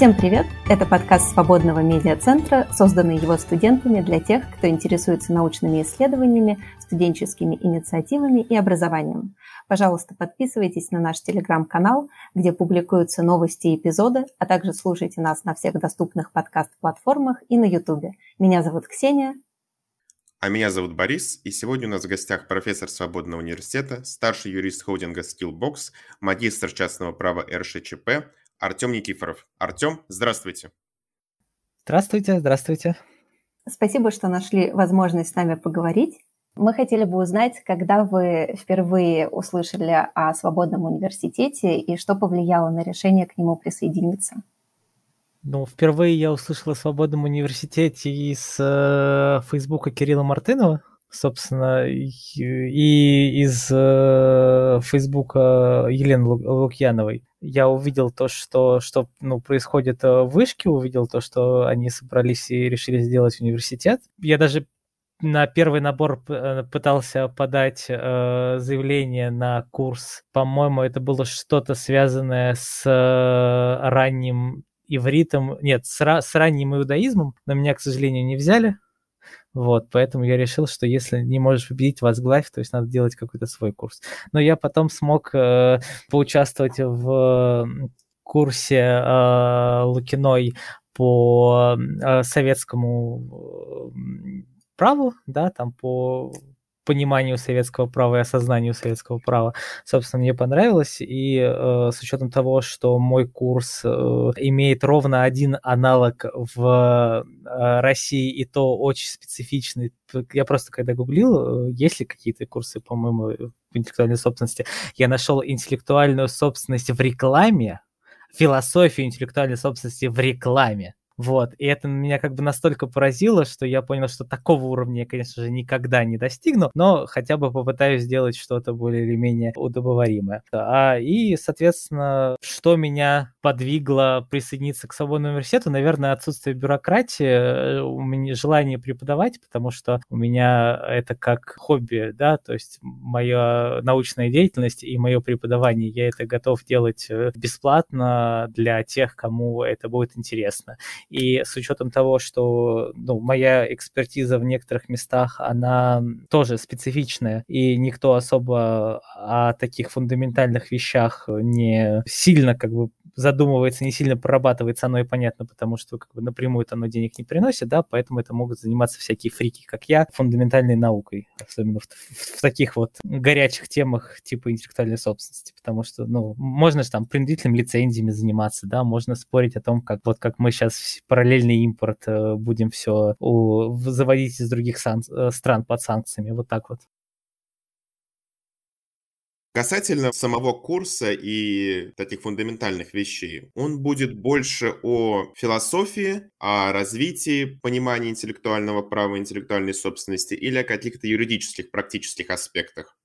Всем привет! Это подкаст Свободного медиацентра, созданный его студентами для тех, кто интересуется научными исследованиями, студенческими инициативами и образованием. Пожалуйста, подписывайтесь на наш телеграм-канал, где публикуются новости и эпизоды, а также слушайте нас на всех доступных подкаст-платформах и на YouTube. Меня зовут Ксения. А меня зовут Борис, и сегодня у нас в гостях профессор Свободного университета, старший юрист холдинга Skillbox, магистр частного права РШЧП, Артем Никифоров. Артем, здравствуйте. Здравствуйте, здравствуйте. Спасибо, что нашли возможность с нами поговорить. Мы хотели бы узнать, когда вы впервые услышали о свободном университете и что повлияло на решение к нему присоединиться. Ну, впервые я услышал о свободном университете из э, Фейсбука Кирилла Мартынова собственно, и из э, Фейсбука Елены Лукьяновой. Я увидел то, что, что ну, происходит в вышке, увидел то, что они собрались и решили сделать университет. Я даже на первый набор э, пытался подать э, заявление на курс. По-моему, это было что-то связанное с э, ранним ивритом, нет, с, с ранним иудаизмом, но меня, к сожалению, не взяли. Вот, поэтому я решил, что если не можешь победить, возглавь, то есть надо делать какой-то свой курс. Но я потом смог э, поучаствовать в курсе э, Лукиной по э, советскому праву, да, там по пониманию советского права и осознанию советского права, собственно, мне понравилось. И э, с учетом того, что мой курс э, имеет ровно один аналог в э, России, и то очень специфичный, я просто когда гуглил, э, есть ли какие-то курсы, по-моему, в интеллектуальной собственности, я нашел интеллектуальную собственность в рекламе, философию интеллектуальной собственности в рекламе. Вот, и это меня как бы настолько поразило, что я понял, что такого уровня я, конечно же, никогда не достигну, но хотя бы попытаюсь сделать что-то более или менее удобоваримое. А, и, соответственно, что меня подвигло присоединиться к свободному университету, наверное, отсутствие бюрократии, э, у меня желание преподавать, потому что у меня это как хобби, да, то есть моя научная деятельность и мое преподавание, я это готов делать э, бесплатно для тех, кому это будет интересно. И с учетом того, что ну, моя экспертиза в некоторых местах, она тоже специфичная, и никто особо о таких фундаментальных вещах не сильно как бы задумывается, не сильно прорабатывается, оно и понятно, потому что как бы напрямую оно денег не приносит, да, поэтому это могут заниматься всякие фрики, как я, фундаментальной наукой, особенно в, в, в таких вот горячих темах типа интеллектуальной собственности, потому что, ну, можно же там принудительными лицензиями заниматься, да, можно спорить о том, как вот как мы сейчас параллельный импорт э, будем все у, заводить из других сан, э, стран под санкциями, вот так вот. Касательно самого курса и таких фундаментальных вещей, он будет больше о философии, о развитии понимания интеллектуального права, интеллектуальной собственности или о каких-то юридических, практических аспектах.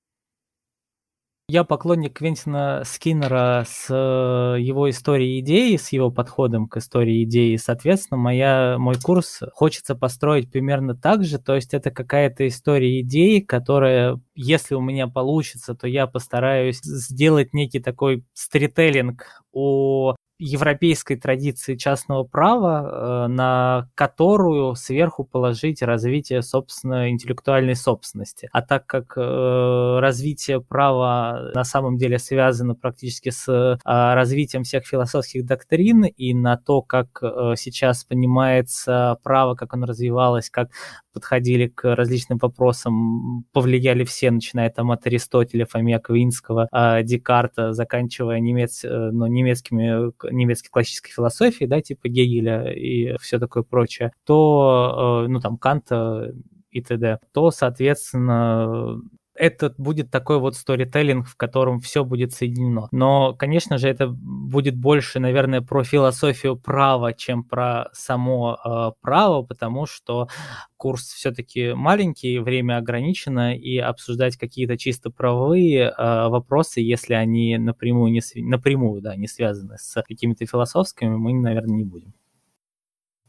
Я поклонник Квентина Скиннера с э, его историей идеи, с его подходом к истории идеи. Соответственно, моя, мой курс хочется построить примерно так же. То есть это какая-то история идеи, которая, если у меня получится, то я постараюсь сделать некий такой стрителлинг о европейской традиции частного права, э, на которую сверху положить развитие, собственно, интеллектуальной собственности. А так как э, развитие права на самом деле связано практически с э, развитием всех философских доктрин и на то, как сейчас понимается право, как оно развивалось, как подходили к различным вопросам, повлияли все, начиная там от Аристотеля, Фомия Квинского, Декарта, заканчивая немец, ну, немецкими немецкой классической философии, да, типа Гегеля и все такое прочее, то, э, ну, там, Канта и т.д., то, соответственно, это будет такой вот сторителлинг, в котором все будет соединено. Но, конечно же, это будет больше, наверное, про философию права, чем про само э, право, потому что курс все-таки маленький, время ограничено, и обсуждать какие-то чисто правовые э, вопросы, если они напрямую не, напрямую, да, не связаны с какими-то философскими, мы, наверное, не будем.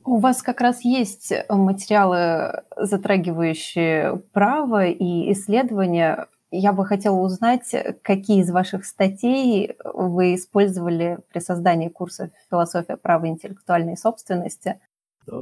У вас как раз есть материалы, затрагивающие право и исследования Я бы хотела узнать, какие из ваших статей вы использовали при создании курса «Философия права интеллектуальной собственности»,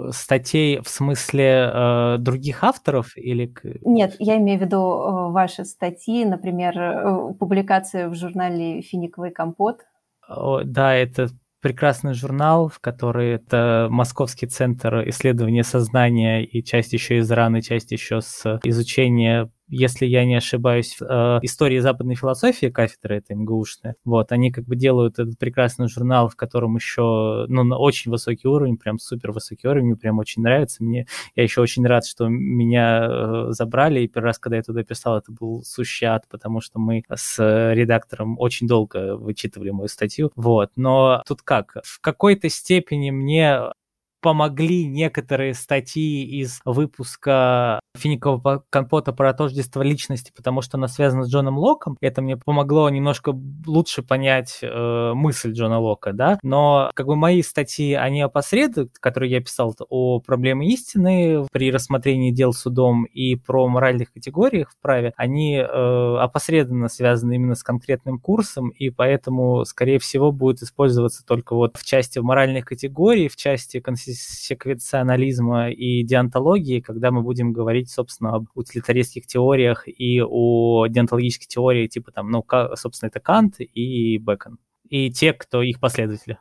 статей в смысле э, других авторов или... Нет, я имею в виду э, ваши статьи, например, э, публикации в журнале «Финиковый компот». О, да, это прекрасный журнал, в который это Московский центр исследования сознания и часть еще из раны, часть еще с изучения если я не ошибаюсь, э, истории западной философии кафедры это МГУшная. Вот, они как бы делают этот прекрасный журнал, в котором еще, ну, на очень высокий уровень, прям супер высокий уровень, мне прям очень нравится. Мне, я еще очень рад, что меня э, забрали, и первый раз, когда я туда писал, это был сущий ад, потому что мы с редактором очень долго вычитывали мою статью, вот. Но тут как? В какой-то степени мне помогли некоторые статьи из выпуска финикового компота про тождество личности, потому что она связана с Джоном Локом. Это мне помогло немножко лучше понять э, мысль Джона Лока, да. Но как бы мои статьи, они опосредуют, которые я писал о проблеме истины при рассмотрении дел судом и про моральных категориях в праве, они э, опосредованно связаны именно с конкретным курсом, и поэтому, скорее всего, будет использоваться только вот в части моральных категорий, в части консистенции секвенционализма и диантологии, когда мы будем говорить, собственно, об утилитаристских теориях и о диантологических теориях, типа там, ну, собственно, это Кант и Бекон. И те, кто их последователи.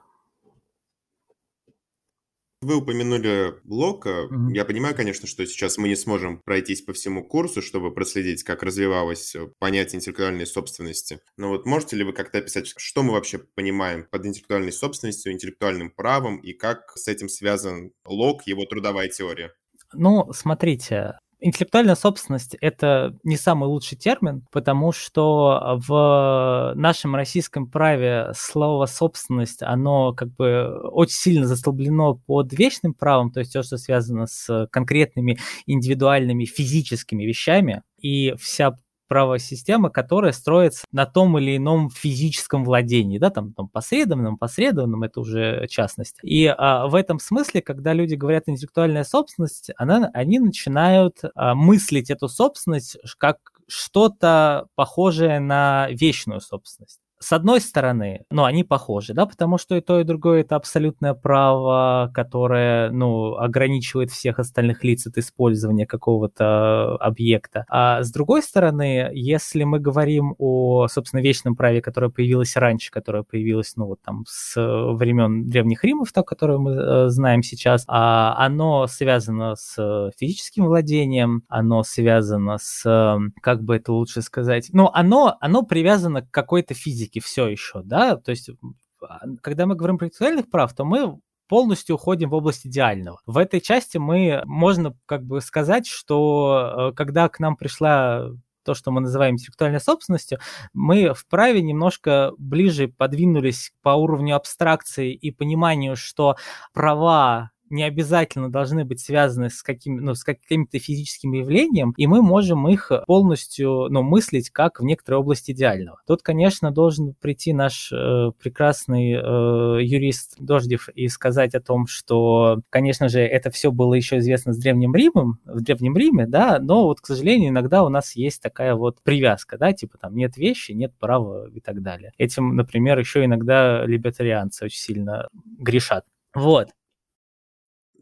Вы упомянули Лока. Mm-hmm. Я понимаю, конечно, что сейчас мы не сможем пройтись по всему курсу, чтобы проследить, как развивалось э, понятие интеллектуальной собственности. Но вот можете ли вы как-то описать, что мы вообще понимаем под интеллектуальной собственностью, интеллектуальным правом и как с этим связан Лок, его трудовая теория? Ну, смотрите, Интеллектуальная собственность – это не самый лучший термин, потому что в нашем российском праве слово «собственность», оно как бы очень сильно застолблено под вечным правом, то есть то, что связано с конкретными индивидуальными физическими вещами, и вся правовая система, которая строится на том или ином физическом владении, да, там, там посредованном, посредованном, это уже частность. И а, в этом смысле, когда люди говорят интеллектуальная собственность, она, они начинают а, мыслить эту собственность как что-то похожее на вечную собственность с одной стороны, ну, они похожи, да, потому что и то, и другое это абсолютное право, которое, ну, ограничивает всех остальных лиц от использования какого-то объекта. А с другой стороны, если мы говорим о, собственно, вечном праве, которое появилось раньше, которое появилось, ну, вот там с времен древних Римов, то, которое мы э, знаем сейчас, а оно связано с физическим владением, оно связано с, как бы это лучше сказать, ну, оно, оно привязано к какой-то физике, практически все еще, да, то есть а, когда мы говорим про интеллектуальных прав, то мы полностью уходим в область идеального. В этой части мы, можно как бы сказать, что э, когда к нам пришла то, что мы называем интеллектуальной собственностью, мы вправе немножко ближе подвинулись по уровню абстракции и пониманию, что права не обязательно должны быть связаны с, каким, ну, с каким-то физическим явлением, и мы можем их полностью ну, мыслить как в некоторой области идеального. Тут, конечно, должен прийти наш э, прекрасный э, юрист Дождев и сказать о том, что, конечно же, это все было еще известно с Древним Римом, в Древнем Риме, да, но вот, к сожалению, иногда у нас есть такая вот привязка, да, типа там нет вещи, нет права и так далее. Этим, например, еще иногда либертарианцы очень сильно грешат. Вот.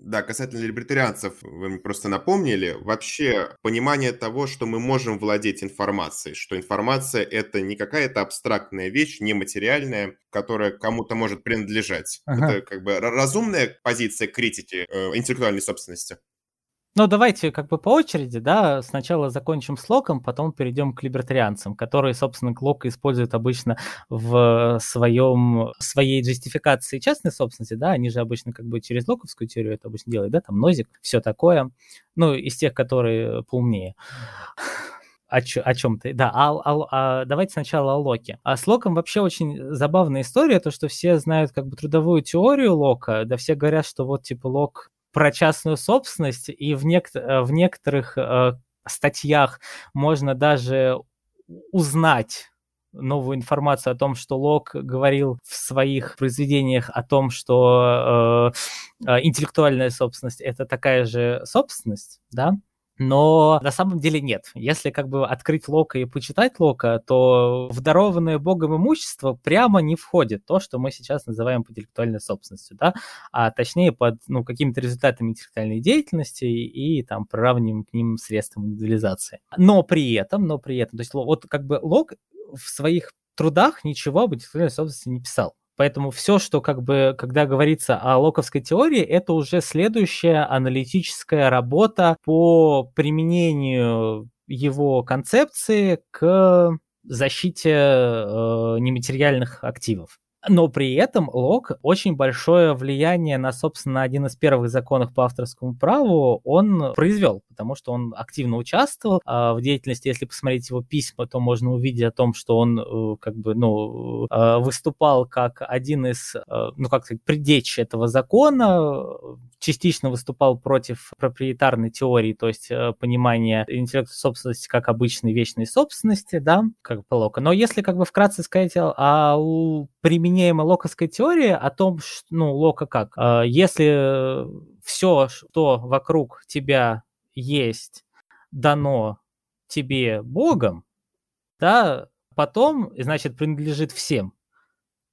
Да, касательно либертарианцев, вы мне просто напомнили, вообще понимание того, что мы можем владеть информацией, что информация — это не какая-то абстрактная вещь, нематериальная, которая кому-то может принадлежать. Ага. Это как бы разумная позиция критики э, интеллектуальной собственности. Ну, давайте как бы по очереди, да, сначала закончим с Локом, потом перейдем к либертарианцам, которые, собственно, Лока используют обычно в своем, своей джестификации частной собственности, да, они же обычно как бы через локовскую теорию это обычно делают, да, там нозик, все такое, ну, из тех, которые поумнее о, о чем-то. Да, а, а, а, давайте сначала о Локе. А с Локом вообще очень забавная история, то, что все знают как бы трудовую теорию Лока, да все говорят, что вот типа Лок про частную собственность, и в, нек- э, в некоторых э, статьях можно даже узнать новую информацию о том, что Лок говорил в своих произведениях о том, что э, э, интеллектуальная собственность это такая же собственность, да, Но на самом деле нет. Если как бы открыть Лока и почитать Лока, то в дарованное Богом имущество прямо не входит то, что мы сейчас называем интеллектуальной собственностью, да, а точнее под ну, какими-то результатами интеллектуальной деятельности и, и там приравниваем к ним средством индивидуализации. Но при этом, но при этом, то есть вот как бы Лок в своих трудах ничего об интеллектуальной собственности не писал. Поэтому все, что как бы, когда говорится о локовской теории, это уже следующая аналитическая работа по применению его концепции к защите э, нематериальных активов. Но при этом Лок очень большое влияние на, собственно, один из первых законов по авторскому праву он произвел, потому что он активно участвовал а, в деятельности. Если посмотреть его письма, то можно увидеть о том, что он э, как бы, ну, э, выступал как один из, э, ну, как сказать, предечь этого закона, частично выступал против проприетарной теории, то есть понимания интеллектуальной собственности как обычной вечной собственности, да, как бы Лока. Но если как бы вкратце сказать о, о применяемой локовской теории, о том, что, ну, Лока как, если все, что вокруг тебя есть дано тебе Богом, да, потом, значит, принадлежит всем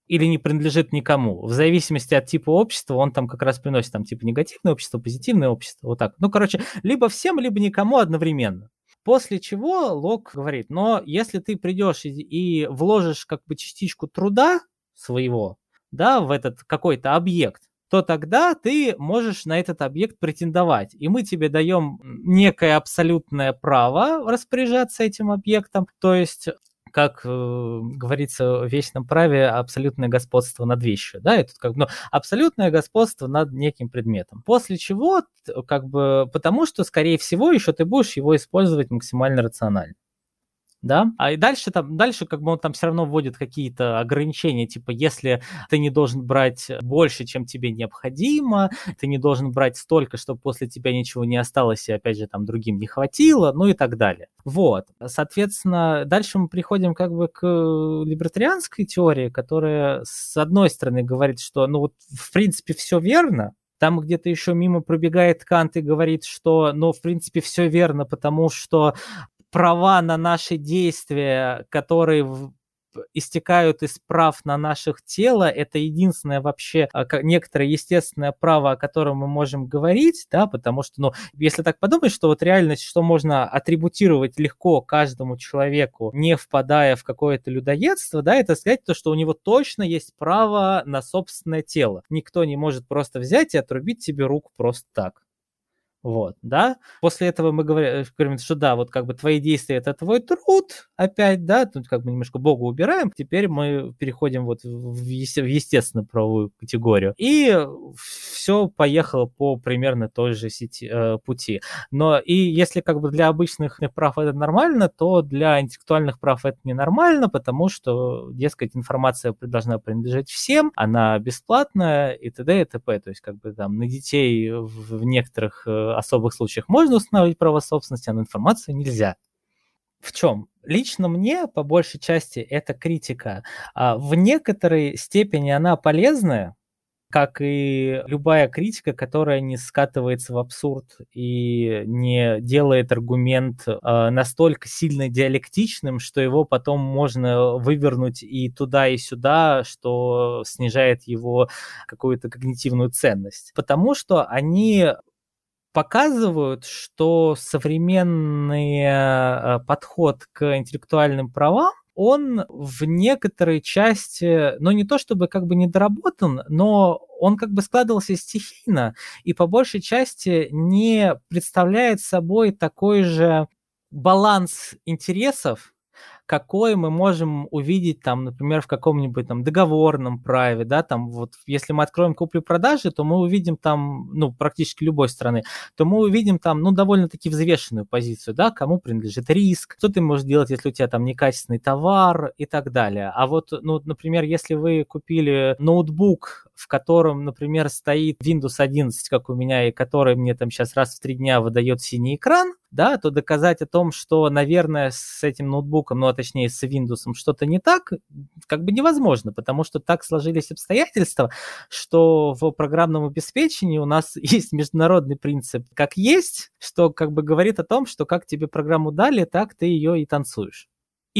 или не принадлежит никому. В зависимости от типа общества он там как раз приносит там типа негативное общество, позитивное общество, вот так. Ну, короче, либо всем, либо никому одновременно. После чего Лок говорит, но если ты придешь и, и вложишь как бы частичку труда своего, да, в этот какой-то объект, то тогда ты можешь на этот объект претендовать. И мы тебе даем некое абсолютное право распоряжаться этим объектом. То есть как э, говорится в вечном праве, абсолютное господство над вещью, да, это как бы, ну, абсолютное господство над неким предметом. После чего, как бы, потому что, скорее всего, еще ты будешь его использовать максимально рационально да, а и дальше там, дальше как бы он там все равно вводит какие-то ограничения, типа, если ты не должен брать больше, чем тебе необходимо, ты не должен брать столько, чтобы после тебя ничего не осталось, и опять же там другим не хватило, ну и так далее. Вот, соответственно, дальше мы приходим как бы к либертарианской теории, которая с одной стороны говорит, что, ну вот, в принципе, все верно, там где-то еще мимо пробегает Кант и говорит, что, ну, в принципе, все верно, потому что права на наши действия, которые истекают из прав на наших тело, это единственное вообще а, некоторое естественное право, о котором мы можем говорить, да, потому что, ну, если так подумать, что вот реальность, что можно атрибутировать легко каждому человеку, не впадая в какое-то людоедство, да, это сказать то, что у него точно есть право на собственное тело. Никто не может просто взять и отрубить тебе руку просто так. Вот, да. После этого мы говорим, говорим, что да, вот как бы твои действия это твой труд, опять, да, тут как бы немножко Бога убираем, теперь мы переходим вот в, есте- в естественную правовую категорию. И все поехало по примерно той же сети, э, пути. Но и если как бы для обычных прав это нормально, то для интеллектуальных прав это ненормально, потому что, дескать, информация должна принадлежать всем, она бесплатная и т.д. и т.п. То есть как бы там на детей в, в некоторых э, особых случаях можно установить право собственности, а на информацию нельзя. В чем? Лично мне, по большей части, эта критика а, в некоторой степени она полезная, как и любая критика, которая не скатывается в абсурд и не делает аргумент э, настолько сильно диалектичным, что его потом можно вывернуть и туда, и сюда, что снижает его какую-то когнитивную ценность. Потому что они показывают, что современный э, подход к интеллектуальным правам он в некоторой части, ну не то чтобы как бы недоработан, но он как бы складывался стихийно и по большей части не представляет собой такой же баланс интересов, какой мы можем увидеть там, например, в каком-нибудь там договорном праве, да, там вот если мы откроем купли-продажи, то мы увидим там, ну, практически любой страны, то мы увидим там, ну, довольно-таки взвешенную позицию, да, кому принадлежит риск, что ты можешь делать, если у тебя там некачественный товар и так далее. А вот, ну, например, если вы купили ноутбук, в котором, например, стоит Windows 11, как у меня, и который мне там сейчас раз в три дня выдает синий экран, да, то доказать о том, что, наверное, с этим ноутбуком, ну, а точнее с Windows что-то не так, как бы невозможно, потому что так сложились обстоятельства, что в программном обеспечении у нас есть международный принцип как есть, что как бы говорит о том, что как тебе программу дали, так ты ее и танцуешь.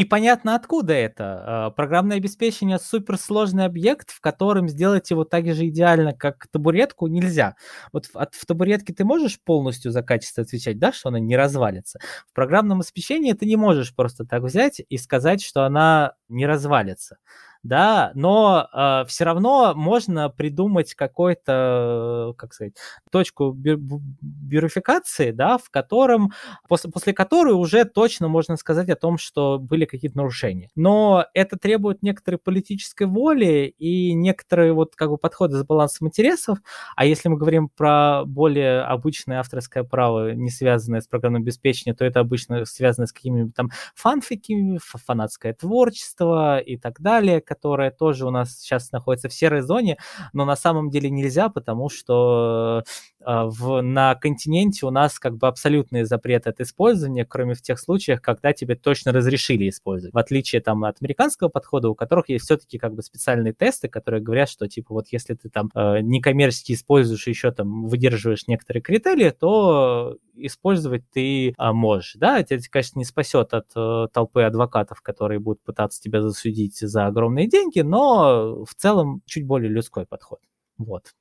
И понятно, откуда это. А, программное обеспечение – суперсложный объект, в котором сделать его так же идеально, как табуретку, нельзя. Вот в, от, в табуретке ты можешь полностью за качество отвечать, да, что она не развалится. В программном обеспечении ты не можешь просто так взять и сказать, что она не развалится да, но э, все равно можно придумать какой-то, как сказать, точку бюрификации, да, в котором, после, после которой уже точно можно сказать о том, что были какие-то нарушения. Но это требует некоторой политической воли и некоторые вот как бы подходы с балансом интересов, а если мы говорим про более обычное авторское право, не связанное с программным обеспечением, то это обычно связано с какими-нибудь там фанфиками, фанатское творчество и так далее, которая тоже у нас сейчас находится в серой зоне, но на самом деле нельзя, потому что в, на континенте у нас как бы абсолютный запрет от использования, кроме в тех случаях, когда тебе точно разрешили использовать. В отличие там от американского подхода, у которых есть все-таки как бы специальные тесты, которые говорят, что типа вот если ты там э, некоммерчески используешь еще там выдерживаешь некоторые критерии, то использовать ты а, можешь. Да, это, конечно, не спасет от э, толпы адвокатов, которые будут пытаться тебя засудить за огромные деньги, но в целом чуть более людской подход. Вот.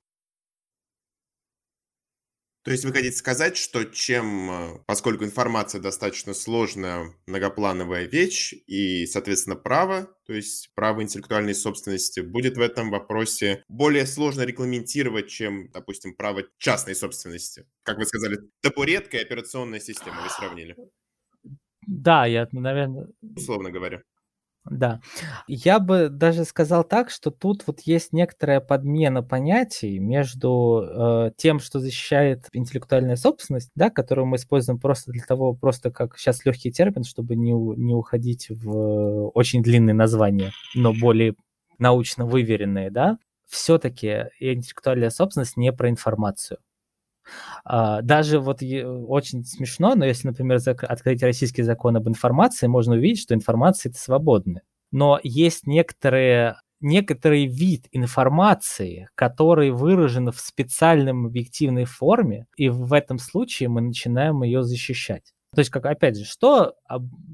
То есть вы хотите сказать, что чем, э, поскольку информация достаточно сложная, многоплановая вещь, и, соответственно, право, то есть право интеллектуальной собственности, будет в этом вопросе более сложно регламентировать, чем, допустим, право частной собственности? Как вы сказали, табуретка и операционная система, вы сравнили. Да, я, наверное... Условно говоря. Да. Я бы даже сказал так, что тут вот есть некоторая подмена понятий между э, тем, что защищает интеллектуальная собственность, да, которую мы используем просто для того, просто как сейчас легкий термин, чтобы не, не уходить в очень длинные названия, но более научно выверенные, да, все-таки интеллектуальная собственность не про информацию. А, даже вот очень смешно, но если, например, открыть российский закон об информации, можно увидеть, что информация это свободная. Но есть некоторые некоторый вид информации, который выражен в специальном объективной форме, и в этом случае мы начинаем ее защищать. То есть, как опять же, что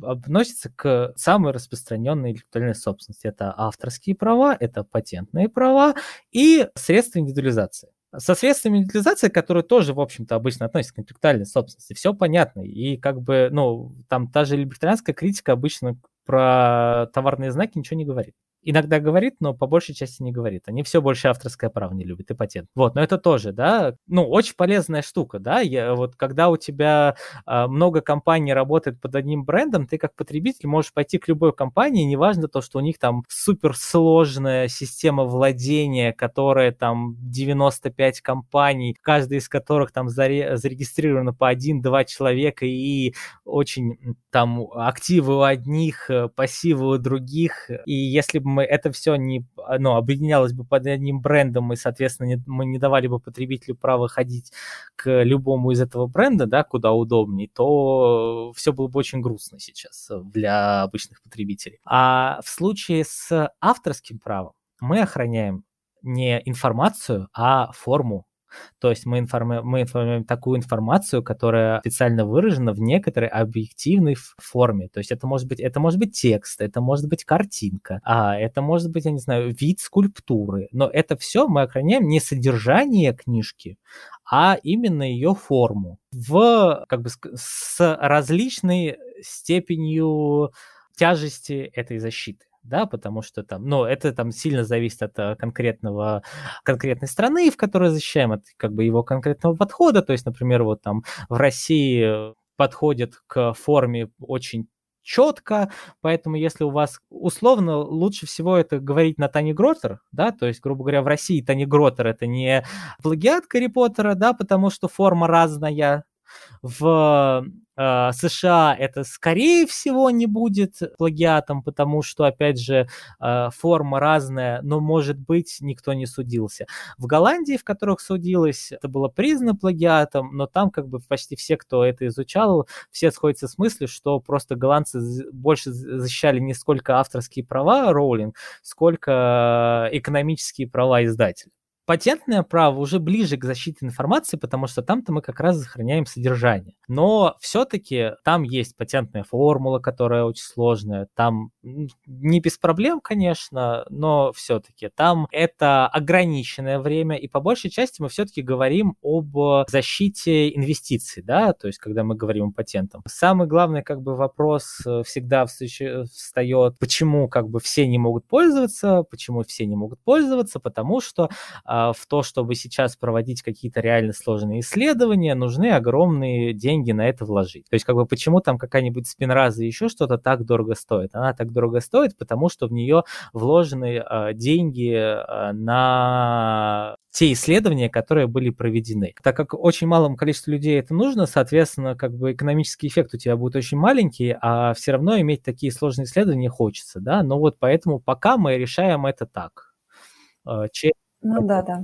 относится к самой распространенной интеллектуальной собственности? Это авторские права, это патентные права и средства индивидуализации. Со средствами индивидуализации, которые тоже, в общем-то, обычно относятся к интеллектуальной собственности, все понятно. И как бы, ну, там та же либертарианская критика обычно про товарные знаки ничего не говорит иногда говорит, но по большей части не говорит. Они все больше авторское право не любят и патент. Вот, но это тоже, да, ну, очень полезная штука, да, я, вот когда у тебя а, много компаний работает под одним брендом, ты как потребитель можешь пойти к любой компании, неважно то, что у них там суперсложная система владения, которая там 95 компаний, каждая из которых там заре- зарегистрирована по один-два человека и очень там активы у одних, э, пассивы у других, и если бы мы это все не ну, объединялось бы под одним брендом, и, соответственно, не, мы не давали бы потребителю право ходить к любому из этого бренда, да, куда удобнее, то все было бы очень грустно сейчас для обычных потребителей. А в случае с авторским правом мы охраняем не информацию, а форму то есть мы, информи- мы информируем такую информацию, которая специально выражена в некоторой объективной форме. То есть это может быть, это может быть текст, это может быть картинка, а это может быть, я не знаю, вид скульптуры. Но это все мы охраняем не содержание книжки, а именно ее форму в как бы с различной степенью тяжести этой защиты да, потому что там, ну, это там сильно зависит от э, конкретного, конкретной страны, в которой защищаем, от как бы его конкретного подхода, то есть, например, вот там в России подходит к форме очень четко, поэтому если у вас условно лучше всего это говорить на Тани Гротер, да, то есть, грубо говоря, в России Тани Гротер это не плагиат Гарри Поттера, да, потому что форма разная, в э, США это скорее всего не будет плагиатом, потому что, опять же, э, форма разная, но, может быть, никто не судился. В Голландии, в которых судилось, это было признано плагиатом, но там как бы почти все, кто это изучал, все сходятся с мыслью, что просто голландцы больше защищали не сколько авторские права Роулинг, сколько экономические права издателя. Патентное право уже ближе к защите информации, потому что там-то мы как раз сохраняем содержание. Но все-таки там есть патентная формула, которая очень сложная. Там не без проблем, конечно, но все-таки там это ограниченное время, и по большей части мы все-таки говорим об защите инвестиций, да, то есть когда мы говорим о патентах. Самый главный как бы вопрос э, всегда встает, почему как бы все не могут пользоваться, почему все не могут пользоваться, потому что а, в то, чтобы сейчас проводить какие-то реально сложные исследования, нужны огромные деньги на это вложить. То есть, как бы, почему там какая-нибудь спинраза и еще что-то так дорого стоит? Она так дорого стоит, потому что в нее вложены э, деньги э, на те исследования, которые были проведены. Так как очень малому количеству людей это нужно, соответственно, как бы экономический эффект у тебя будет очень маленький, а все равно иметь такие сложные исследования хочется, да, но вот поэтому пока мы решаем это так. Через ну да, да.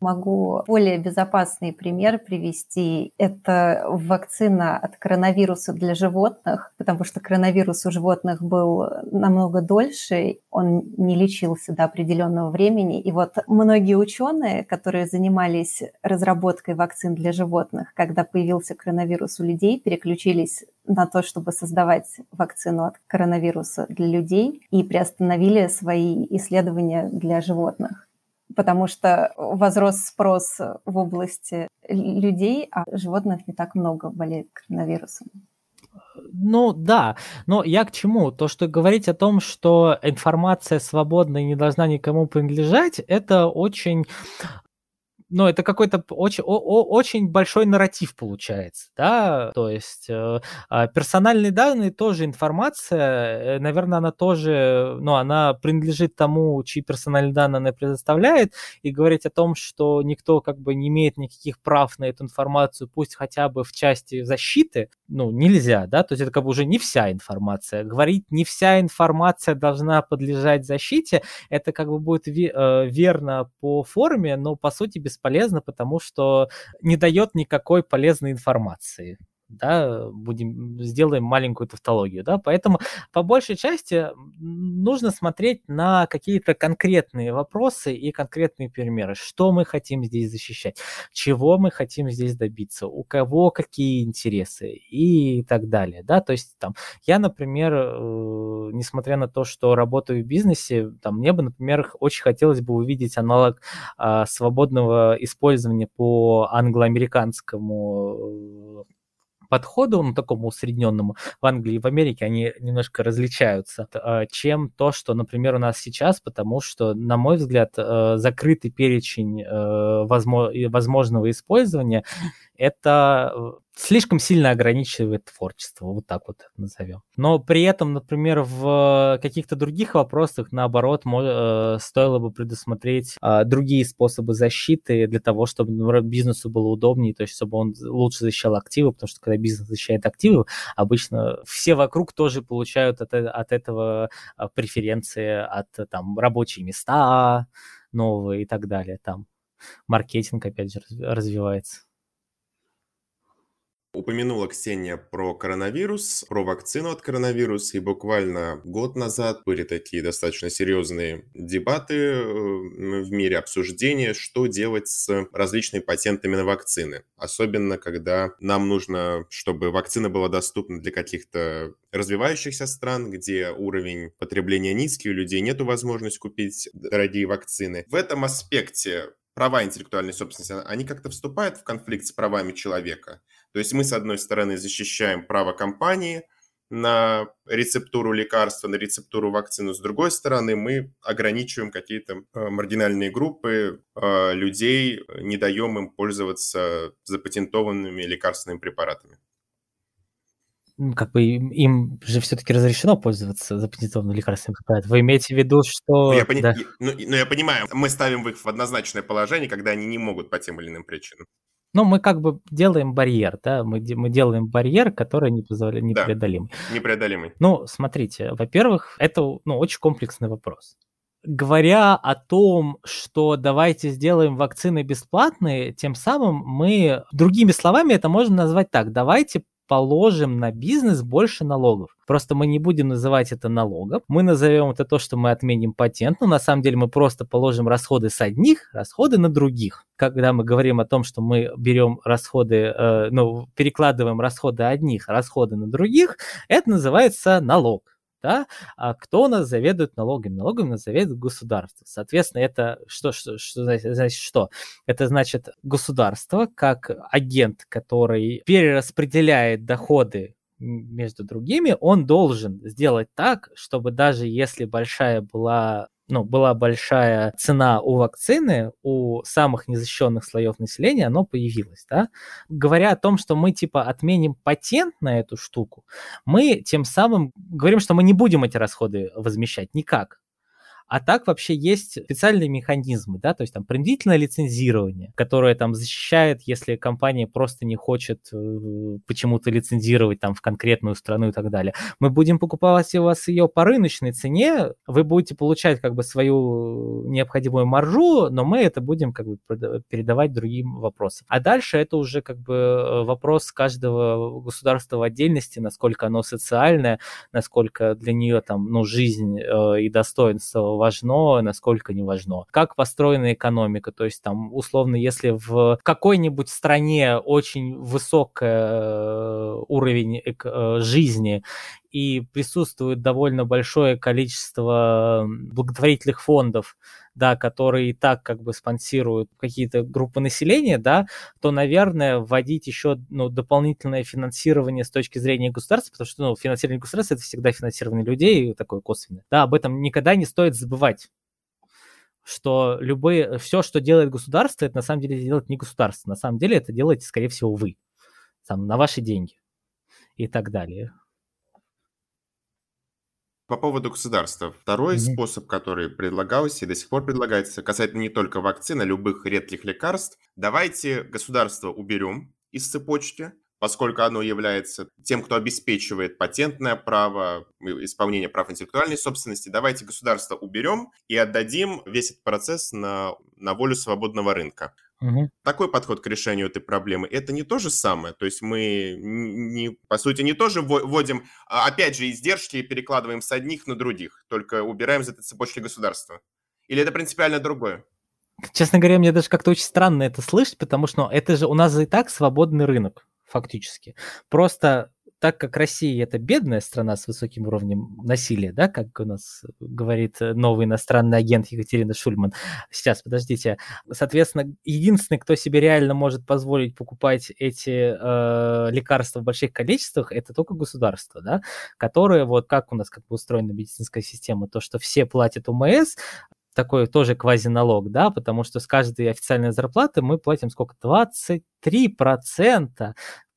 Могу более безопасный пример привести. Это вакцина от коронавируса для животных, потому что коронавирус у животных был намного дольше, он не лечился до определенного времени. И вот многие ученые, которые занимались разработкой вакцин для животных, когда появился коронавирус у людей, переключились на то, чтобы создавать вакцину от коронавируса для людей и приостановили свои исследования для животных потому что возрос спрос в области людей, а животных не так много болеет коронавирусом. Ну да, но я к чему? То, что говорить о том, что информация свободная не должна никому принадлежать, это очень ну, это какой-то очень, очень большой нарратив получается, да, то есть э, а, персональные данные тоже информация, э, наверное, она тоже, ну, она принадлежит тому, чьи персональные данные она предоставляет, и говорить о том, что никто как бы не имеет никаких прав на эту информацию, пусть хотя бы в части защиты, ну, нельзя, да, то есть это как бы уже не вся информация. Говорить не вся информация должна подлежать защите, это как бы будет э, верно по форме, но по сути бесполезно, потому что не дает никакой полезной информации да, будем, сделаем маленькую тавтологию, да, поэтому по большей части нужно смотреть на какие-то конкретные вопросы и конкретные примеры, что мы хотим здесь защищать, чего мы хотим здесь добиться, у кого какие интересы и так далее, да, то есть там я, например, э, несмотря на то, что работаю в бизнесе, там мне бы, например, очень хотелось бы увидеть аналог э, свободного использования по англоамериканскому подходу, ну, такому усредненному, в Англии и в Америке они немножко различаются, э, чем то, что, например, у нас сейчас, потому что, на мой взгляд, э, закрытый перечень э, возможного использования это э, слишком сильно ограничивает творчество, вот так вот назовем. Но при этом, например, в каких-то других вопросах, наоборот, э, стоило бы предусмотреть а, другие способы защиты для того, чтобы бизнесу было удобнее, то есть чтобы он лучше защищал активы, потому что когда бизнес защищает активы, обычно все вокруг тоже получают от, от этого а, преференции, от там рабочие места новые и так далее. Там маркетинг, опять же, развивается. Упомянула Ксения про коронавирус, про вакцину от коронавируса, и буквально год назад были такие достаточно серьезные дебаты э, в мире, обсуждения, что делать с различными патентами на вакцины. Особенно, когда нам нужно, чтобы вакцина была доступна для каких-то развивающихся стран, где уровень потребления низкий, у людей нет возможности купить дорогие вакцины. В этом аспекте права интеллектуальной собственности, они как-то вступают в конфликт с правами человека. То есть мы, с одной стороны, защищаем право компании на рецептуру лекарства, на рецептуру вакцины, с другой стороны, мы ограничиваем какие-то э, маргинальные группы э, людей, не даем им пользоваться запатентованными лекарственными препаратами как бы им же все-таки разрешено пользоваться запатентованным лекарственным препаратом. Вы имеете в виду, что... Ну я, пони... да. ну, ну, я понимаю, мы ставим их в однозначное положение, когда они не могут по тем или иным причинам. Ну, мы как бы делаем барьер, да, мы, мы делаем барьер, который не позволяет, непреодолимый. Да, непреодолимый. Ну, смотрите, во-первых, это, ну, очень комплексный вопрос. Говоря о том, что давайте сделаем вакцины бесплатные, тем самым мы, другими словами, это можно назвать так, давайте положим на бизнес больше налогов. Просто мы не будем называть это налогом. Мы назовем это то, что мы отменим патент, но на самом деле мы просто положим расходы с одних, расходы на других. Когда мы говорим о том, что мы берем расходы, э, ну, перекладываем расходы одних, расходы на других, это называется налог да, а кто у нас заведует налогами? Налогами нас заведует государство. Соответственно, это что, что, что значит что? Это значит государство как агент, который перераспределяет доходы между другими, он должен сделать так, чтобы даже если большая была ну, была большая цена у вакцины, у самых незащищенных слоев населения, оно появилось, да. Говоря о том, что мы, типа, отменим патент на эту штуку, мы тем самым говорим, что мы не будем эти расходы возмещать никак. А так вообще есть специальные механизмы, да, то есть там принудительное лицензирование, которое там защищает, если компания просто не хочет э, почему-то лицензировать там в конкретную страну и так далее. Мы будем покупать у вас ее по рыночной цене, вы будете получать как бы свою необходимую маржу, но мы это будем как бы передавать другим вопросам. А дальше это уже как бы э, вопрос каждого государства в отдельности, насколько оно социальное, насколько для нее там, ну, жизнь э, и достоинство важно, насколько не важно. Как построена экономика, то есть там условно, если в какой-нибудь стране очень высокий э, уровень э, жизни и присутствует довольно большое количество благотворительных фондов, да, которые и так как бы спонсируют какие-то группы населения, да, то, наверное, вводить еще ну, дополнительное финансирование с точки зрения государства, потому что ну, финансирование государства это всегда финансирование людей, такое косвенное. Да, об этом никогда не стоит забывать что любые, все, что делает государство, это на самом деле делает не государство. На самом деле это делаете, скорее всего, вы. Там, на ваши деньги и так далее. По поводу государства. Второй mm-hmm. способ, который предлагался и до сих пор предлагается, касательно не только вакцин, а любых редких лекарств. Давайте государство уберем из цепочки, поскольку оно является тем, кто обеспечивает патентное право, исполнение прав интеллектуальной собственности. Давайте государство уберем и отдадим весь этот процесс на, на волю свободного рынка. Угу. Такой подход к решению этой проблемы, это не то же самое. То есть мы, не, по сути, не тоже вводим, а, опять же, издержки и перекладываем с одних на других, только убираем из этой цепочки государства. Или это принципиально другое? Честно говоря, мне даже как-то очень странно это слышать, потому что это же у нас и так свободный рынок, фактически. Просто так как Россия это бедная страна с высоким уровнем насилия, да, как у нас говорит новый иностранный агент Екатерина Шульман. Сейчас, подождите. Соответственно, единственный, кто себе реально может позволить покупать эти э, лекарства в больших количествах, это только государство, да, которое вот как у нас как бы устроена медицинская система, то, что все платят УМС, такой тоже квазиналог, да, потому что с каждой официальной зарплаты мы платим сколько? 23%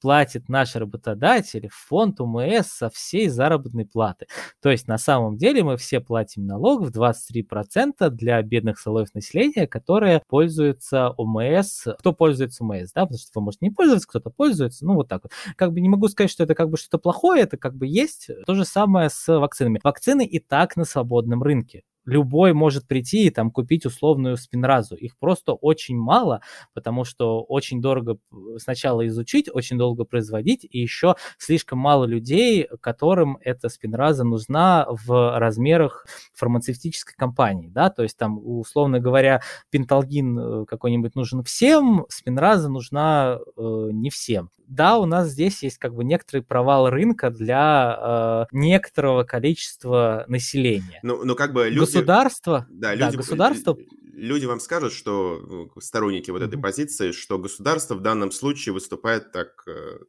платит наш работодатель в фонд УМС со всей заработной платы. То есть на самом деле мы все платим налог в 23% для бедных слоев населения, которые пользуются УМС. Кто пользуется УМС, да, потому что вы можете не пользоваться, кто-то пользуется, ну вот так вот. Как бы не могу сказать, что это как бы что-то плохое, это как бы есть. То же самое с вакцинами. Вакцины и так на свободном рынке любой может прийти и там купить условную спинразу. Их просто очень мало, потому что очень дорого сначала изучить, очень долго производить, и еще слишком мало людей, которым эта спинраза нужна в размерах фармацевтической компании, да, то есть там, условно говоря, пенталгин э, какой-нибудь нужен всем, спинраза нужна э, не всем. Да, у нас здесь есть как бы некоторый провал рынка для э, некоторого количества населения. Ну, ну как бы люди государство, да, люди, да, государство... люди вам скажут, что ну, сторонники вот mm-hmm. этой позиции, что государство в данном случае выступает так, э,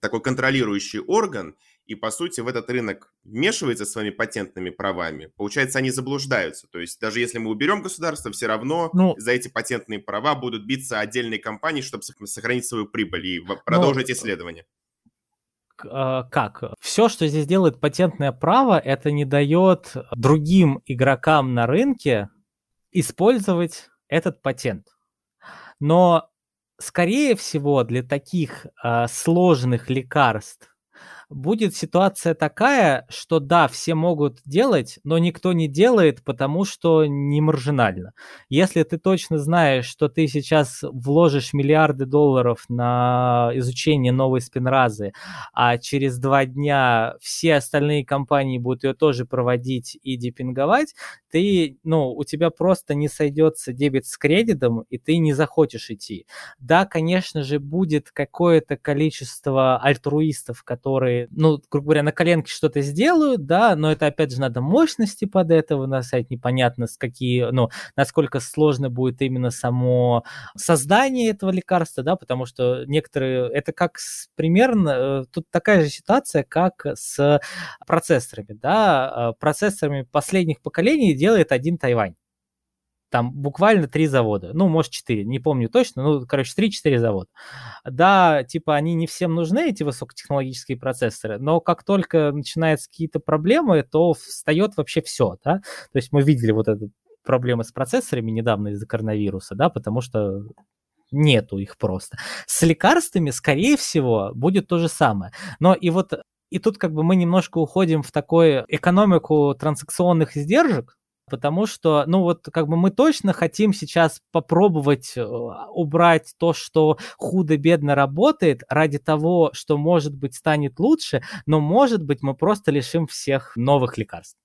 такой контролирующий орган, и, по сути, в этот рынок вмешивается своими патентными правами. Получается, они заблуждаются. То есть даже если мы уберем государство, все равно ну, за эти патентные права будут биться отдельные компании, чтобы сохранить свою прибыль и продолжить ну, исследования. А, как? Все, что здесь делает патентное право, это не дает другим игрокам на рынке использовать этот патент. Но скорее всего, для таких э, сложных лекарств будет ситуация такая, что да, все могут делать, но никто не делает, потому что не маржинально. Если ты точно знаешь, что ты сейчас вложишь миллиарды долларов на изучение новой спинразы, а через два дня все остальные компании будут ее тоже проводить и депинговать, ты, ну, у тебя просто не сойдется дебет с кредитом, и ты не захочешь идти. Да, конечно же, будет какое-то количество альтруистов, которые ну, грубо говоря, на коленке что-то сделают, да, но это, опять же, надо мощности под этого на сайт, непонятно, с какие, ну, насколько сложно будет именно само создание этого лекарства, да, потому что некоторые, это как с, примерно, э, тут такая же ситуация, как с процессорами, да, э, процессорами последних поколений делает один Тайвань там буквально три завода, ну, может, четыре, не помню точно, ну, короче, три-четыре завода. Да, типа, они не всем нужны, эти высокотехнологические процессоры, но как только начинаются какие-то проблемы, то встает вообще все, да, то есть мы видели вот эту проблемы с процессорами недавно из-за коронавируса, да, потому что нету их просто. С лекарствами, скорее всего, будет то же самое. Но и вот и тут как бы мы немножко уходим в такую экономику транзакционных издержек, потому что, ну вот, как бы мы точно хотим сейчас попробовать э, убрать то, что худо-бедно работает, ради того, что, может быть, станет лучше, но, может быть, мы просто лишим всех новых лекарств.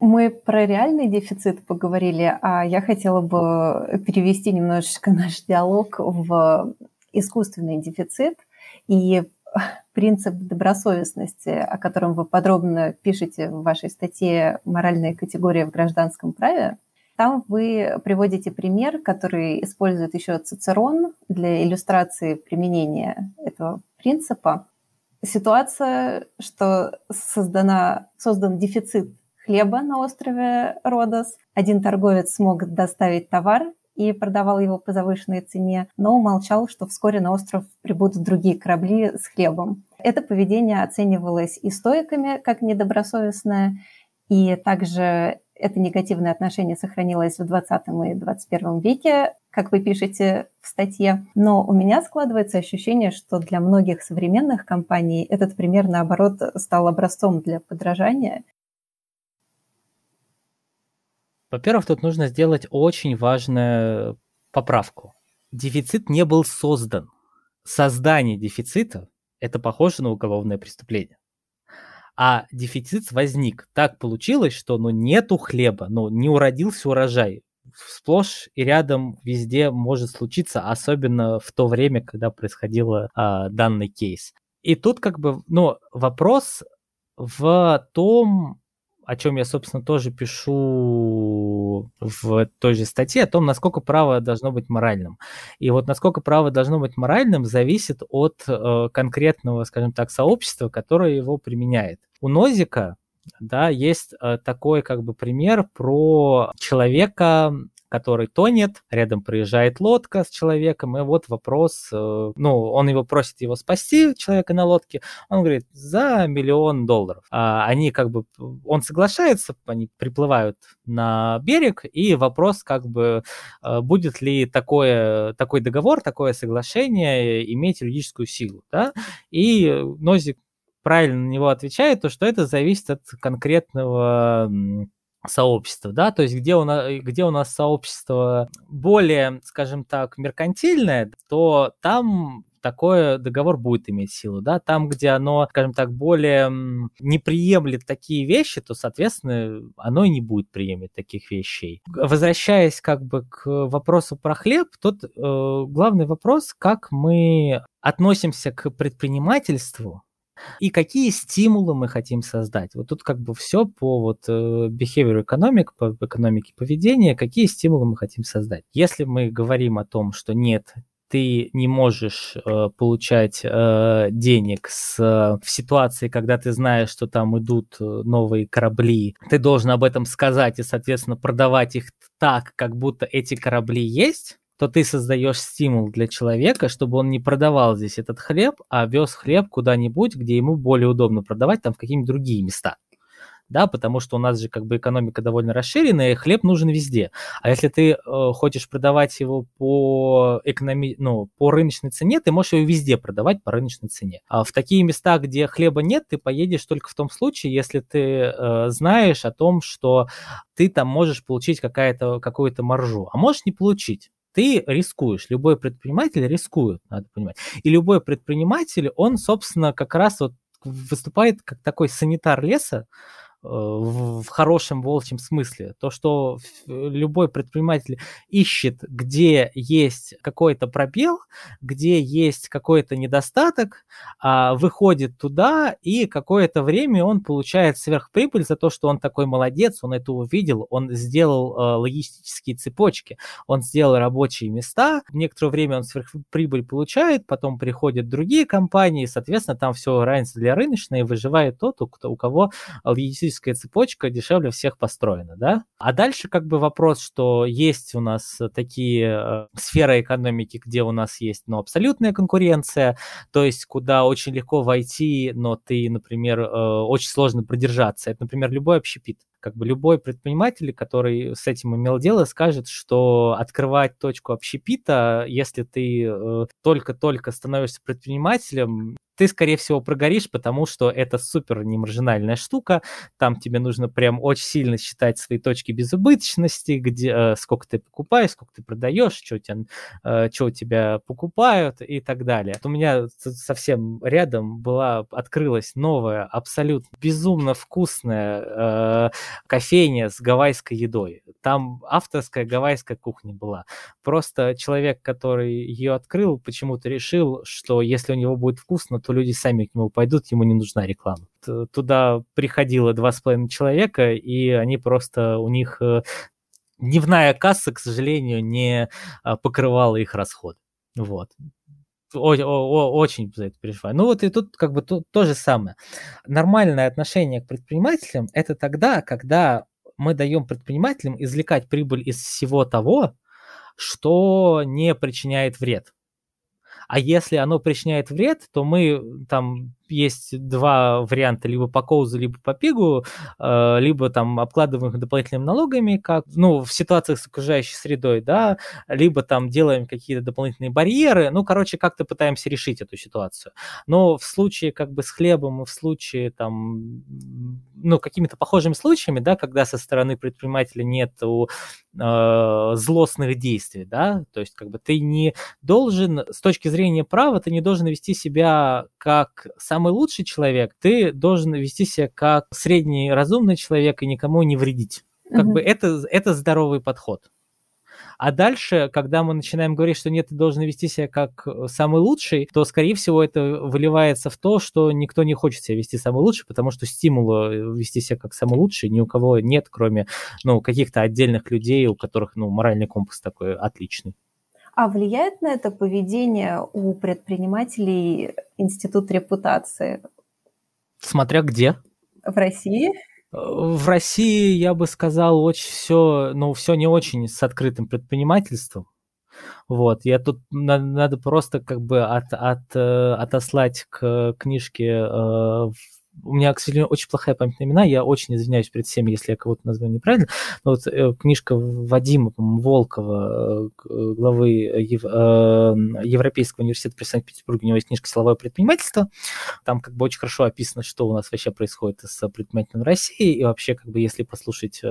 Мы про реальный дефицит поговорили, а я хотела бы перевести немножечко наш диалог в искусственный дефицит и принцип добросовестности, о котором вы подробно пишете в вашей статье «Моральные категории в гражданском праве», там вы приводите пример, который использует еще Цицерон для иллюстрации применения этого принципа. Ситуация, что создана, создан дефицит хлеба на острове Родос. Один торговец смог доставить товар, и продавал его по завышенной цене, но умолчал, что вскоре на остров прибудут другие корабли с хлебом. Это поведение оценивалось и стоиками как недобросовестное, и также это негативное отношение сохранилось в 20 и 21 веке, как вы пишете в статье. Но у меня складывается ощущение, что для многих современных компаний этот пример, наоборот, стал образцом для подражания. Во-первых, тут нужно сделать очень важную поправку. Дефицит не был создан. Создание дефицита – это похоже на уголовное преступление. А дефицит возник. Так получилось, что ну, нету хлеба, ну, не уродился урожай. Сплошь и рядом везде может случиться, особенно в то время, когда происходил а, данный кейс. И тут как бы, ну, вопрос в том, о чем я, собственно, тоже пишу в той же статье, о том, насколько право должно быть моральным. И вот насколько право должно быть моральным, зависит от э, конкретного, скажем так, сообщества, которое его применяет. У Нозика да, есть э, такой как бы пример про человека, который тонет, рядом проезжает лодка с человеком, и вот вопрос, э, ну, он его просит его спасти, человека на лодке, он говорит, за миллион долларов. А они как бы, он соглашается, они приплывают на берег, и вопрос как бы, э, будет ли такое, такой договор, такое соглашение иметь юридическую силу, да, и Нозик правильно на него отвечает, то что это зависит от конкретного сообщества, да, то есть где у, нас, где у нас сообщество более, скажем так, меркантильное, то там такой договор будет иметь силу, да, там, где оно, скажем так, более не приемлет такие вещи, то, соответственно, оно и не будет приемлять таких вещей. Возвращаясь как бы к вопросу про хлеб, тут э, главный вопрос, как мы относимся к предпринимательству, и какие стимулы мы хотим создать. Вот тут как бы все по вот э, behavior economic, по экономике поведения, какие стимулы мы хотим создать. Если мы говорим о том, что нет, ты не можешь э, получать э, денег с, э, в ситуации, когда ты знаешь, что там идут э, новые корабли, ты должен об этом сказать и, соответственно, продавать их так, как будто эти корабли есть, то ты создаешь стимул для человека, чтобы он не продавал здесь этот хлеб, а вез хлеб куда-нибудь, где ему более удобно продавать, там в какие-нибудь другие места. да, потому что у нас же как бы экономика довольно расширенная, и хлеб нужен везде. А если ты э, хочешь продавать его по экономи... ну, по рыночной цене, ты можешь его везде продавать по рыночной цене. А в такие места, где хлеба нет, ты поедешь только в том случае, если ты э, знаешь о том, что ты там можешь получить какую-то маржу, а можешь не получить ты рискуешь. Любой предприниматель рискует, надо понимать. И любой предприниматель, он, собственно, как раз вот выступает как такой санитар леса, в хорошем волчьем смысле. То, что любой предприниматель ищет, где есть какой-то пробел, где есть какой-то недостаток, а, выходит туда, и какое-то время он получает сверхприбыль за то, что он такой молодец, он это увидел, он сделал а, логистические цепочки, он сделал рабочие места, некоторое время он сверхприбыль получает, потом приходят другие компании, соответственно, там все равенство для рыночной, выживает тот, у кого логистические логистическая цепочка дешевле всех построена, да? А дальше как бы вопрос, что есть у нас такие э, сферы экономики, где у нас есть, ну, абсолютная конкуренция, то есть куда очень легко войти, но ты, например, э, очень сложно продержаться. Это, например, любой общепит как бы любой предприниматель, который с этим имел дело, скажет, что открывать точку общепита, если ты э, только-только становишься предпринимателем, ты, скорее всего, прогоришь, потому что это супер немаржинальная штука. Там тебе нужно прям очень сильно считать свои точки безубыточности, где, э, сколько ты покупаешь, сколько ты продаешь, что у, тебя, э, что у тебя покупают и так далее. У меня совсем рядом была, открылась новая, абсолютно безумно вкусная э, кофейня с гавайской едой. Там авторская гавайская кухня была. Просто человек, который ее открыл, почему-то решил, что если у него будет вкусно, то люди сами к нему пойдут, ему не нужна реклама. Туда приходило два с половиной человека, и они просто, у них э, дневная касса, к сожалению, не а, покрывала их расход. Вот. О, о, очень за это переживаю. Ну вот и тут как бы то, то же самое. Нормальное отношение к предпринимателям это тогда, когда мы даем предпринимателям извлекать прибыль из всего того, что не причиняет вред. А если оно причиняет вред, то мы там есть два варианта, либо по коузу, либо по пигу, э, либо там обкладываем их дополнительными налогами, как, ну, в ситуациях с окружающей средой, да, либо там делаем какие-то дополнительные барьеры, ну, короче, как-то пытаемся решить эту ситуацию. Но в случае как бы с хлебом и в случае там, ну, какими-то похожими случаями, да, когда со стороны предпринимателя нет э, злостных действий, да, то есть как бы ты не должен, с точки зрения права, ты не должен вести себя как самый лучший человек, ты должен вести себя как средний разумный человек и никому не вредить. Как mm-hmm. бы это, это здоровый подход. А дальше, когда мы начинаем говорить, что нет, ты должен вести себя как самый лучший, то, скорее всего, это выливается в то, что никто не хочет себя вести самый лучший, потому что стимула вести себя как самый лучший ни у кого нет, кроме ну, каких-то отдельных людей, у которых ну, моральный компас такой отличный. А влияет на это поведение у предпринимателей институт репутации? Смотря где. В России? В России, я бы сказал, очень все, ну, все не очень с открытым предпринимательством. Вот, я тут надо, надо просто как бы от, от, э, отослать к книжке э, у меня, к сожалению, очень плохая память на имена, я очень извиняюсь перед всеми, если я кого-то назвал неправильно, но вот э, книжка Вадима Волкова, э, главы Ев, э, Европейского университета при Санкт-Петербурге, у него есть книжка «Силовое предпринимательство», там как бы очень хорошо описано, что у нас вообще происходит с предпринимателем России, и вообще, как бы, если послушать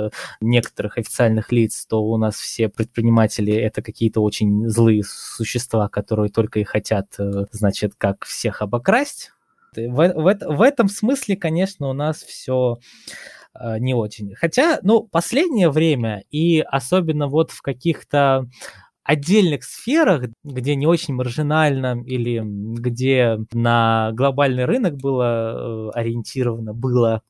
некоторых официальных лиц, то у нас все предприниматели – это какие-то очень злые существа, которые только и хотят, значит, как всех обокрасть, в, в, в этом смысле, конечно, у нас все э, не очень. Хотя, ну, последнее время, и особенно вот в каких-то отдельных сферах, где не очень маржинально или где на глобальный рынок было э, ориентировано, было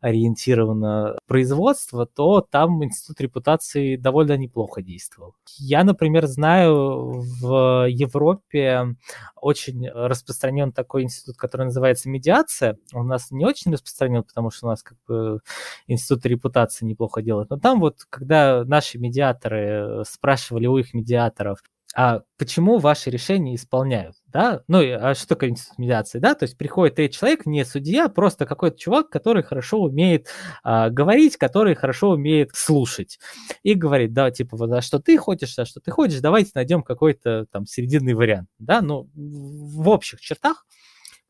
ориентировано производство, то там институт репутации довольно неплохо действовал. Я, например, знаю, в Европе очень распространен такой институт, который называется медиация. У нас не очень распространен, потому что у нас как бы институт репутации неплохо делает. Но там вот, когда наши медиаторы спрашивали у их медиаторов, а почему ваши решения исполняют? да, ну, а что такое институт да, то есть приходит третий человек, не судья, просто какой-то чувак, который хорошо умеет а, говорить, который хорошо умеет слушать, и говорит, да, типа, вот, а что ты хочешь, а что ты хочешь, давайте найдем какой-то там серединный вариант, да, ну, в общих чертах,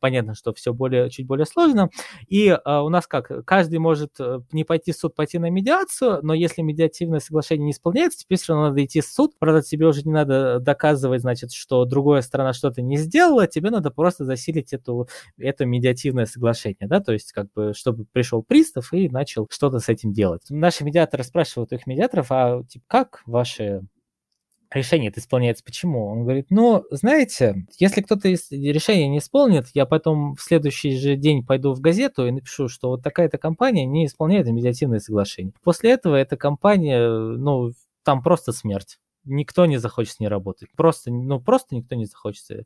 понятно, что все более, чуть более сложно. И а, у нас как, каждый может э, не пойти в суд, пойти на медиацию, но если медиативное соглашение не исполняется, теперь все равно надо идти в суд. Правда, тебе уже не надо доказывать, значит, что другая сторона что-то не сделала, тебе надо просто засилить эту, это медиативное соглашение, да, то есть как бы, чтобы пришел пристав и начал что-то с этим делать. Наши медиаторы спрашивают их медиаторов, а типа, как ваши решение это исполняется. Почему? Он говорит, ну, знаете, если кто-то решение не исполнит, я потом в следующий же день пойду в газету и напишу, что вот такая-то компания не исполняет медиативное соглашение. После этого эта компания, ну, там просто смерть никто не захочет с ней работать. Просто, ну, просто никто не захочет, э,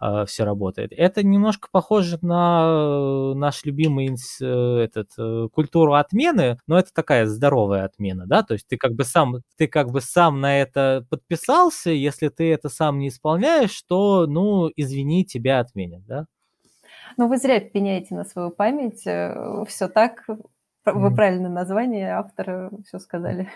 а, все работает. Это немножко похоже на наш любимый э, этот, э, культуру отмены, но это такая здоровая отмена, да, то есть ты как бы сам, ты как бы сам на это подписался, если ты это сам не исполняешь, то, ну, извини, тебя отменят, да. Ну, вы зря пеняете на свою память, все так, вы правильное название автора все сказали.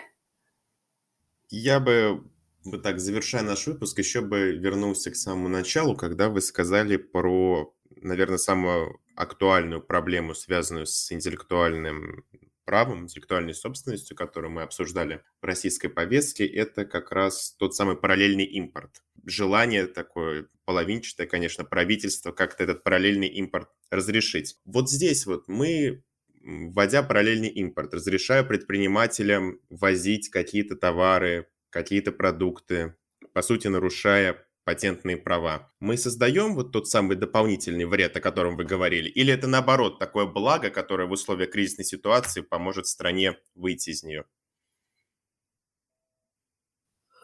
Я бы вот так, завершая наш выпуск, еще бы вернулся к самому началу, когда вы сказали про, наверное, самую актуальную проблему, связанную с интеллектуальным правом, интеллектуальной собственностью, которую мы обсуждали в российской повестке, это как раз тот самый параллельный импорт. Желание такое половинчатое, конечно, правительство как-то этот параллельный импорт разрешить. Вот здесь вот мы вводя параллельный импорт, разрешая предпринимателям возить какие-то товары какие-то продукты, по сути, нарушая патентные права. Мы создаем вот тот самый дополнительный вред, о котором вы говорили, или это наоборот такое благо, которое в условиях кризисной ситуации поможет стране выйти из нее?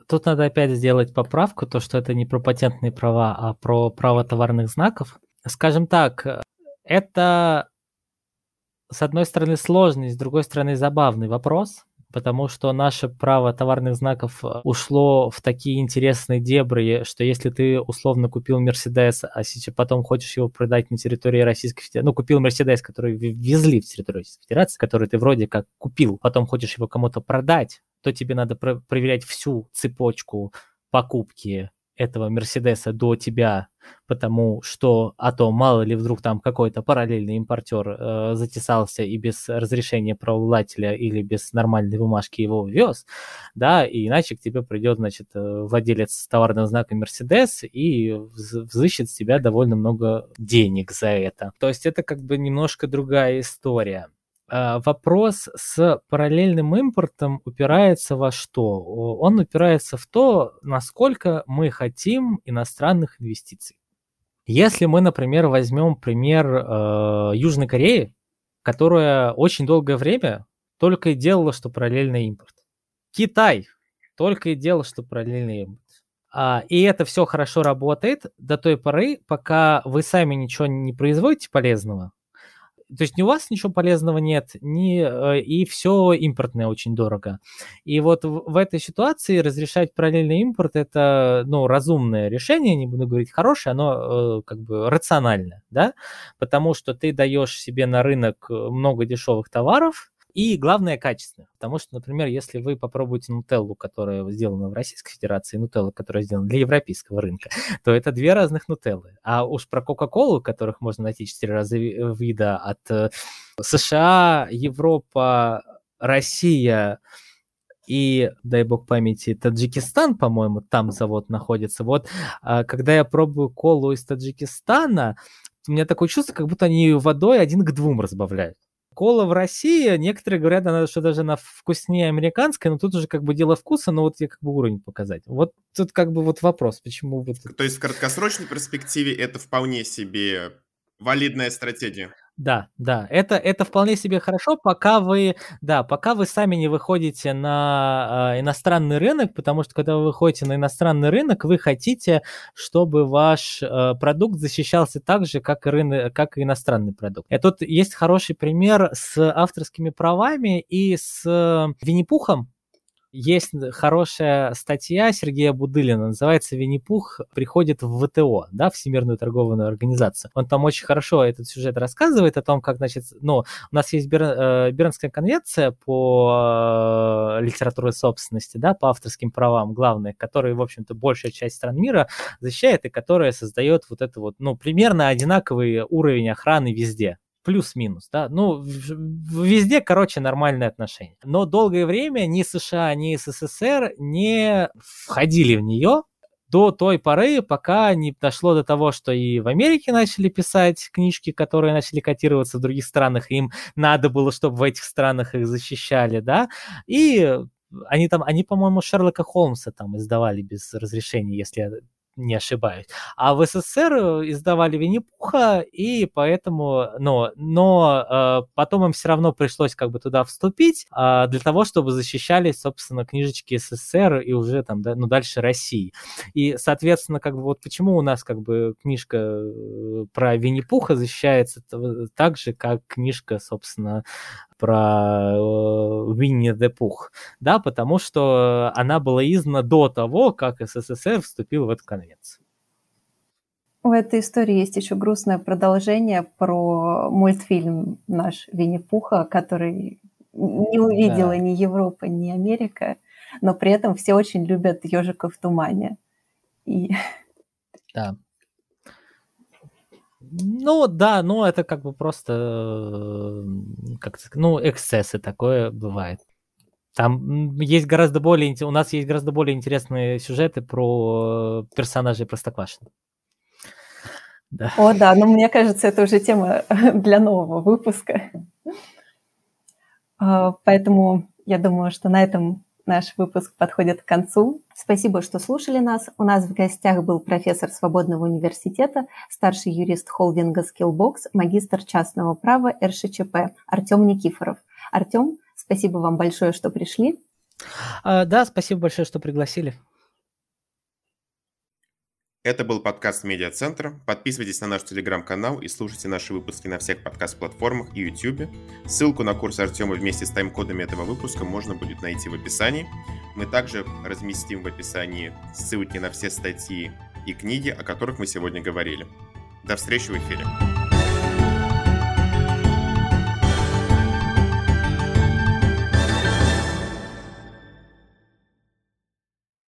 Тут надо опять сделать поправку, то, что это не про патентные права, а про право товарных знаков. Скажем так, это, с одной стороны, сложный, с другой стороны, забавный вопрос, потому что наше право товарных знаков э, ушло в такие интересные дебри, что если ты условно купил Мерседес, а сейчас потом хочешь его продать на территории Российской Федерации, ну, купил Мерседес, который везли в территорию Российской Федерации, который ты вроде как купил, потом хочешь его кому-то продать, то тебе надо проверять всю цепочку покупки этого Мерседеса до тебя, потому что, а то мало ли вдруг там какой-то параллельный импортер э, затесался и без разрешения правообладателя или без нормальной бумажки его вез, да, и иначе к тебе придет, значит, э, владелец товарного знака Мерседес и взыщет с тебя довольно много денег за это. То есть это как бы немножко другая история. А, вопрос с параллельным импортом упирается во что? Он упирается в то, насколько мы хотим иностранных инвестиций. Если мы, например, возьмем пример э, Южной Кореи, которая очень долгое время только и делала, что параллельный импорт. Китай только и делал, что параллельный импорт. А, и это все хорошо работает до той поры, пока вы сами ничего не производите полезного, то есть ни у вас ничего полезного нет, ни, э, и все импортное очень дорого. И вот в, в этой ситуации разрешать параллельный импорт это, ну, разумное решение, не буду говорить хорошее, оно э, как бы рациональное, да, потому что ты даешь себе на рынок э, много дешевых товаров, и главное, качественно. Потому что, например, если вы попробуете нутеллу, которая сделана в Российской Федерации, и нутеллу, которая сделана для европейского рынка, то это две разных нутеллы. А уж про Кока-Колу, которых можно найти четыре раза вида от э, США, Европа, Россия, и, дай бог памяти, Таджикистан, по-моему, там завод находится. Вот, а, когда я пробую колу из Таджикистана, у меня такое чувство, как будто они водой один к двум разбавляют кола в России, некоторые говорят, она что даже она вкуснее американская, но тут уже как бы дело вкуса, но вот я как бы уровень показать. Вот тут как бы вот вопрос, почему вот... То есть в краткосрочной перспективе это вполне себе валидная стратегия? Да, да, это, это вполне себе хорошо, пока вы, да, пока вы сами не выходите на э, иностранный рынок, потому что когда вы выходите на иностранный рынок, вы хотите, чтобы ваш э, продукт защищался так же, как и, рынок, как и иностранный продукт. И тут есть хороший пример с авторскими правами и с э, Винни-Пухом, Есть хорошая статья Сергея Будылина, называется «Винни-Пух приходит в ВТО», да, Всемирную торговую организацию. Он там очень хорошо этот сюжет рассказывает о том, как, значит, ну, у нас есть Бер, э, Бернская конвенция по э, литературной собственности, да, по авторским правам главные, которые, в общем-то, большая часть стран мира защищает и которая создает вот это вот, ну, примерно одинаковый уровень охраны везде плюс-минус, да, ну, везде, короче, нормальные отношения. Но долгое время ни США, ни СССР не входили в нее, до той поры, пока не дошло до того, что и в Америке начали писать книжки, которые начали котироваться в других странах, им надо было, чтобы в этих странах их защищали, да, и они там, они, по-моему, Шерлока Холмса там издавали без разрешения, если я не ошибаюсь. А в СССР э, издавали Винни-Пуха, и поэтому, но, но э, потом им все равно пришлось как бы туда вступить э, для того, чтобы защищали, собственно, книжечки СССР и уже там, да, ну, дальше России. И, соответственно, как бы вот почему у нас как бы книжка э, про Винни-Пуха защищается так же, как книжка, собственно, про э, Винни де Пух, да, потому что она была издана до того, как СССР вступил в эту конвенцию. У этой истории есть еще грустное продолжение про мультфильм наш Винни-Пуха, который не увидела да. ни Европа, ни Америка, но при этом все очень любят ежика в тумане. И... Да. Ну да, ну это как бы просто, э, как ну эксцессы такое бывает. Там есть гораздо более, у нас есть гораздо более интересные сюжеты про персонажей Простоквашино. Да. О, да, но мне кажется, это уже тема для нового выпуска. А, поэтому я думаю, что на этом наш выпуск подходит к концу. Спасибо, что слушали нас. У нас в гостях был профессор Свободного университета, старший юрист холдинга Skillbox, магистр частного права РШЧП Артем Никифоров. Артем, спасибо вам большое, что пришли. А, да, спасибо большое, что пригласили. Это был подкаст Медиацентра. Подписывайтесь на наш телеграм-канал и слушайте наши выпуски на всех подкаст-платформах и YouTube. Ссылку на курс Артема вместе с тайм-кодами этого выпуска можно будет найти в описании. Мы также разместим в описании ссылки на все статьи и книги, о которых мы сегодня говорили. До встречи в эфире.